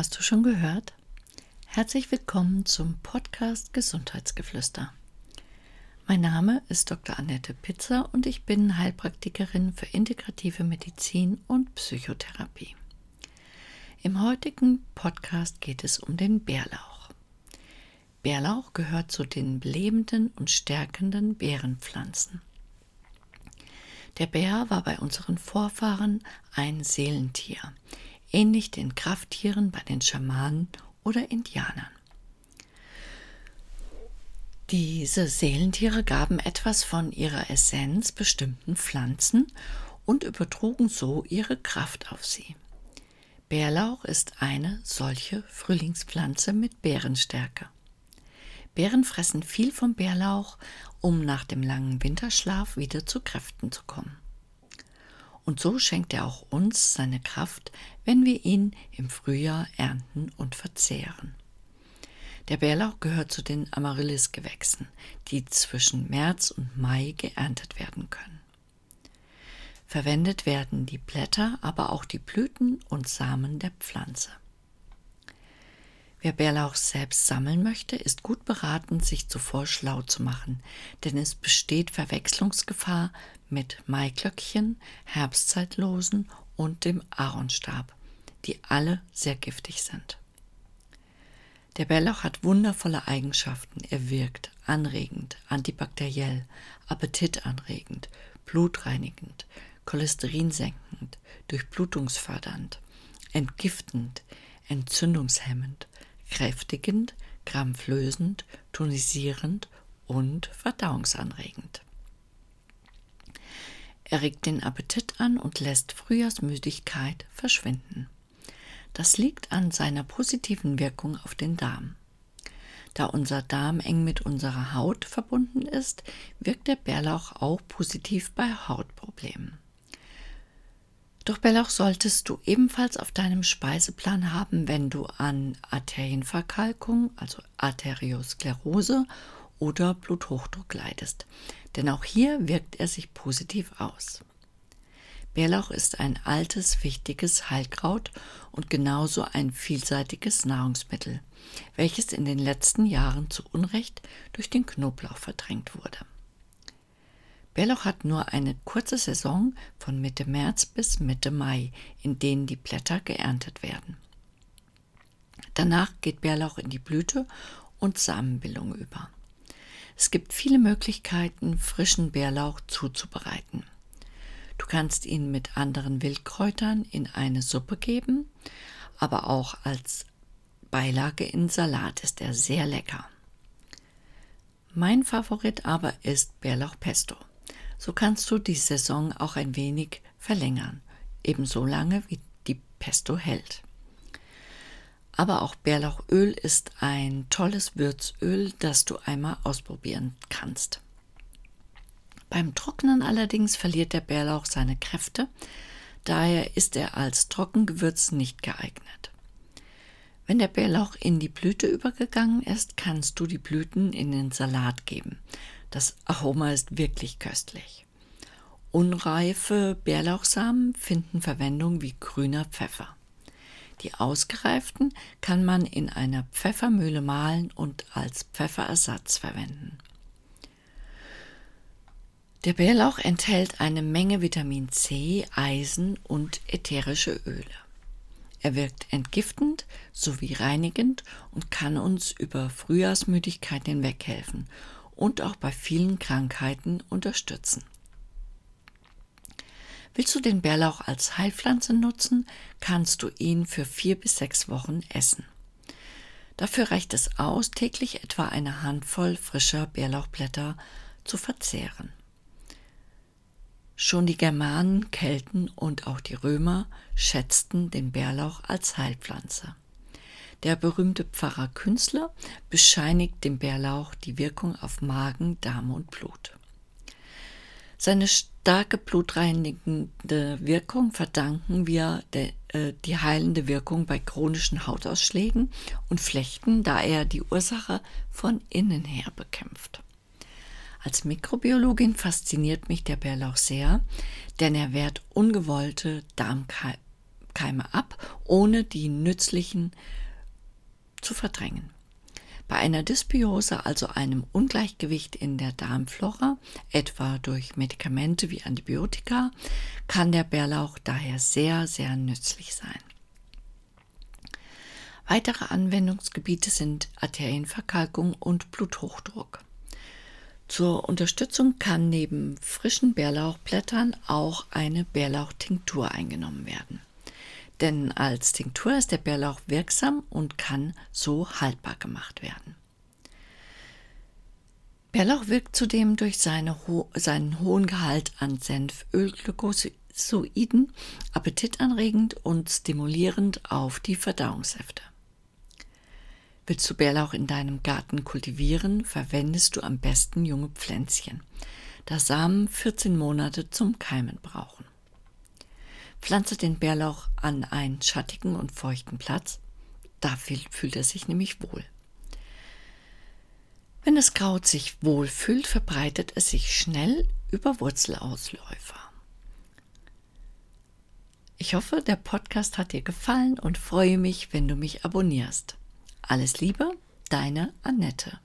Hast du schon gehört? Herzlich willkommen zum Podcast Gesundheitsgeflüster. Mein Name ist Dr. Annette Pitzer und ich bin Heilpraktikerin für integrative Medizin und Psychotherapie. Im heutigen Podcast geht es um den Bärlauch. Bärlauch gehört zu den belebenden und stärkenden Beerenpflanzen. Der Bär war bei unseren Vorfahren ein Seelentier, ähnlich den Krafttieren bei den Schamanen oder Indianern. Diese Seelentiere gaben etwas von ihrer Essenz bestimmten Pflanzen und übertrugen so ihre Kraft auf sie. Bärlauch ist eine solche Frühlingspflanze mit Bärenstärke. Bären fressen viel vom Bärlauch, um nach dem langen Winterschlaf wieder zu Kräften zu kommen. Und so schenkt er auch uns seine Kraft, wenn wir ihn im Frühjahr ernten und verzehren. Der Bärlauch gehört zu den Amaryllis-Gewächsen, die zwischen März und Mai geerntet werden können. Verwendet werden die Blätter, aber auch die Blüten und Samen der Pflanze. Wer Bärlauch selbst sammeln möchte, ist gut beraten, sich zuvor schlau zu machen, denn es besteht Verwechslungsgefahr mit Maiglöckchen, Herbstzeitlosen und dem Aaronstab, die alle sehr giftig sind. Der Bärlauch hat wundervolle Eigenschaften. Er wirkt anregend, antibakteriell, appetitanregend, blutreinigend, cholesterinsenkend, durchblutungsfördernd, entgiftend, entzündungshemmend, kräftigend, krampflösend, tonisierend und verdauungsanregend. Er regt den Appetit an und lässt Frühjahrsmüdigkeit verschwinden. Das liegt an seiner positiven Wirkung auf den Darm. Da unser Darm eng mit unserer Haut verbunden ist, wirkt der Bärlauch auch positiv bei Hautproblemen. Doch Bärlauch solltest du ebenfalls auf deinem Speiseplan haben, wenn du an Arterienverkalkung, also Arteriosklerose oder Bluthochdruck leidest, denn auch hier wirkt er sich positiv aus. Bärlauch ist ein altes, wichtiges Heilkraut und genauso ein vielseitiges Nahrungsmittel, welches in den letzten Jahren zu Unrecht durch den Knoblauch verdrängt wurde. Bärlauch hat nur eine kurze Saison von Mitte März bis Mitte Mai, in denen die Blätter geerntet werden. Danach geht Bärlauch in die Blüte und Samenbildung über. Es gibt viele Möglichkeiten, frischen Bärlauch zuzubereiten. Du kannst ihn mit anderen Wildkräutern in eine Suppe geben, aber auch als Beilage in Salat ist er sehr lecker. Mein Favorit aber ist Bärlauchpesto so kannst du die Saison auch ein wenig verlängern, ebenso lange wie die Pesto hält. Aber auch Bärlauchöl ist ein tolles Würzöl, das du einmal ausprobieren kannst. Beim Trocknen allerdings verliert der Bärlauch seine Kräfte, daher ist er als Trockengewürz nicht geeignet. Wenn der Bärlauch in die Blüte übergegangen ist, kannst du die Blüten in den Salat geben. Das Aroma ist wirklich köstlich. Unreife Bärlauchsamen finden Verwendung wie grüner Pfeffer. Die ausgereiften kann man in einer Pfeffermühle mahlen und als Pfefferersatz verwenden. Der Bärlauch enthält eine Menge Vitamin C, Eisen und ätherische Öle. Er wirkt entgiftend sowie reinigend und kann uns über Frühjahrsmüdigkeit hinweghelfen und auch bei vielen Krankheiten unterstützen. Willst du den Bärlauch als Heilpflanze nutzen, kannst du ihn für vier bis sechs Wochen essen. Dafür reicht es aus, täglich etwa eine Handvoll frischer Bärlauchblätter zu verzehren. Schon die Germanen, Kelten und auch die Römer schätzten den Bärlauch als Heilpflanze. Der berühmte Pfarrer Künstler bescheinigt dem Bärlauch die Wirkung auf Magen, Darm und Blut. Seine starke blutreinigende Wirkung verdanken wir de, äh, die heilende Wirkung bei chronischen Hautausschlägen und Flechten, da er die Ursache von innen her bekämpft. Als Mikrobiologin fasziniert mich der Bärlauch sehr, denn er wehrt ungewollte Darmkeime ab ohne die nützlichen zu verdrängen. Bei einer Dysbiose, also einem Ungleichgewicht in der Darmflora, etwa durch Medikamente wie Antibiotika, kann der Bärlauch daher sehr, sehr nützlich sein. Weitere Anwendungsgebiete sind Arterienverkalkung und Bluthochdruck. Zur Unterstützung kann neben frischen Bärlauchblättern auch eine Bärlauchtinktur eingenommen werden. Denn als Tinktur ist der Bärlauch wirksam und kann so haltbar gemacht werden. Bärlauch wirkt zudem durch seine ho seinen hohen Gehalt an Senfölglykosoiden appetitanregend und stimulierend auf die Verdauungssäfte. Willst du Bärlauch in deinem Garten kultivieren, verwendest du am besten junge Pflänzchen, da Samen 14 Monate zum Keimen brauchen. Pflanze den Bärlauch an einen schattigen und feuchten Platz, da fühlt er sich nämlich wohl. Wenn das Kraut sich wohl fühlt, verbreitet es sich schnell über Wurzelausläufer. Ich hoffe, der Podcast hat dir gefallen und freue mich, wenn du mich abonnierst. Alles Liebe, deine Annette.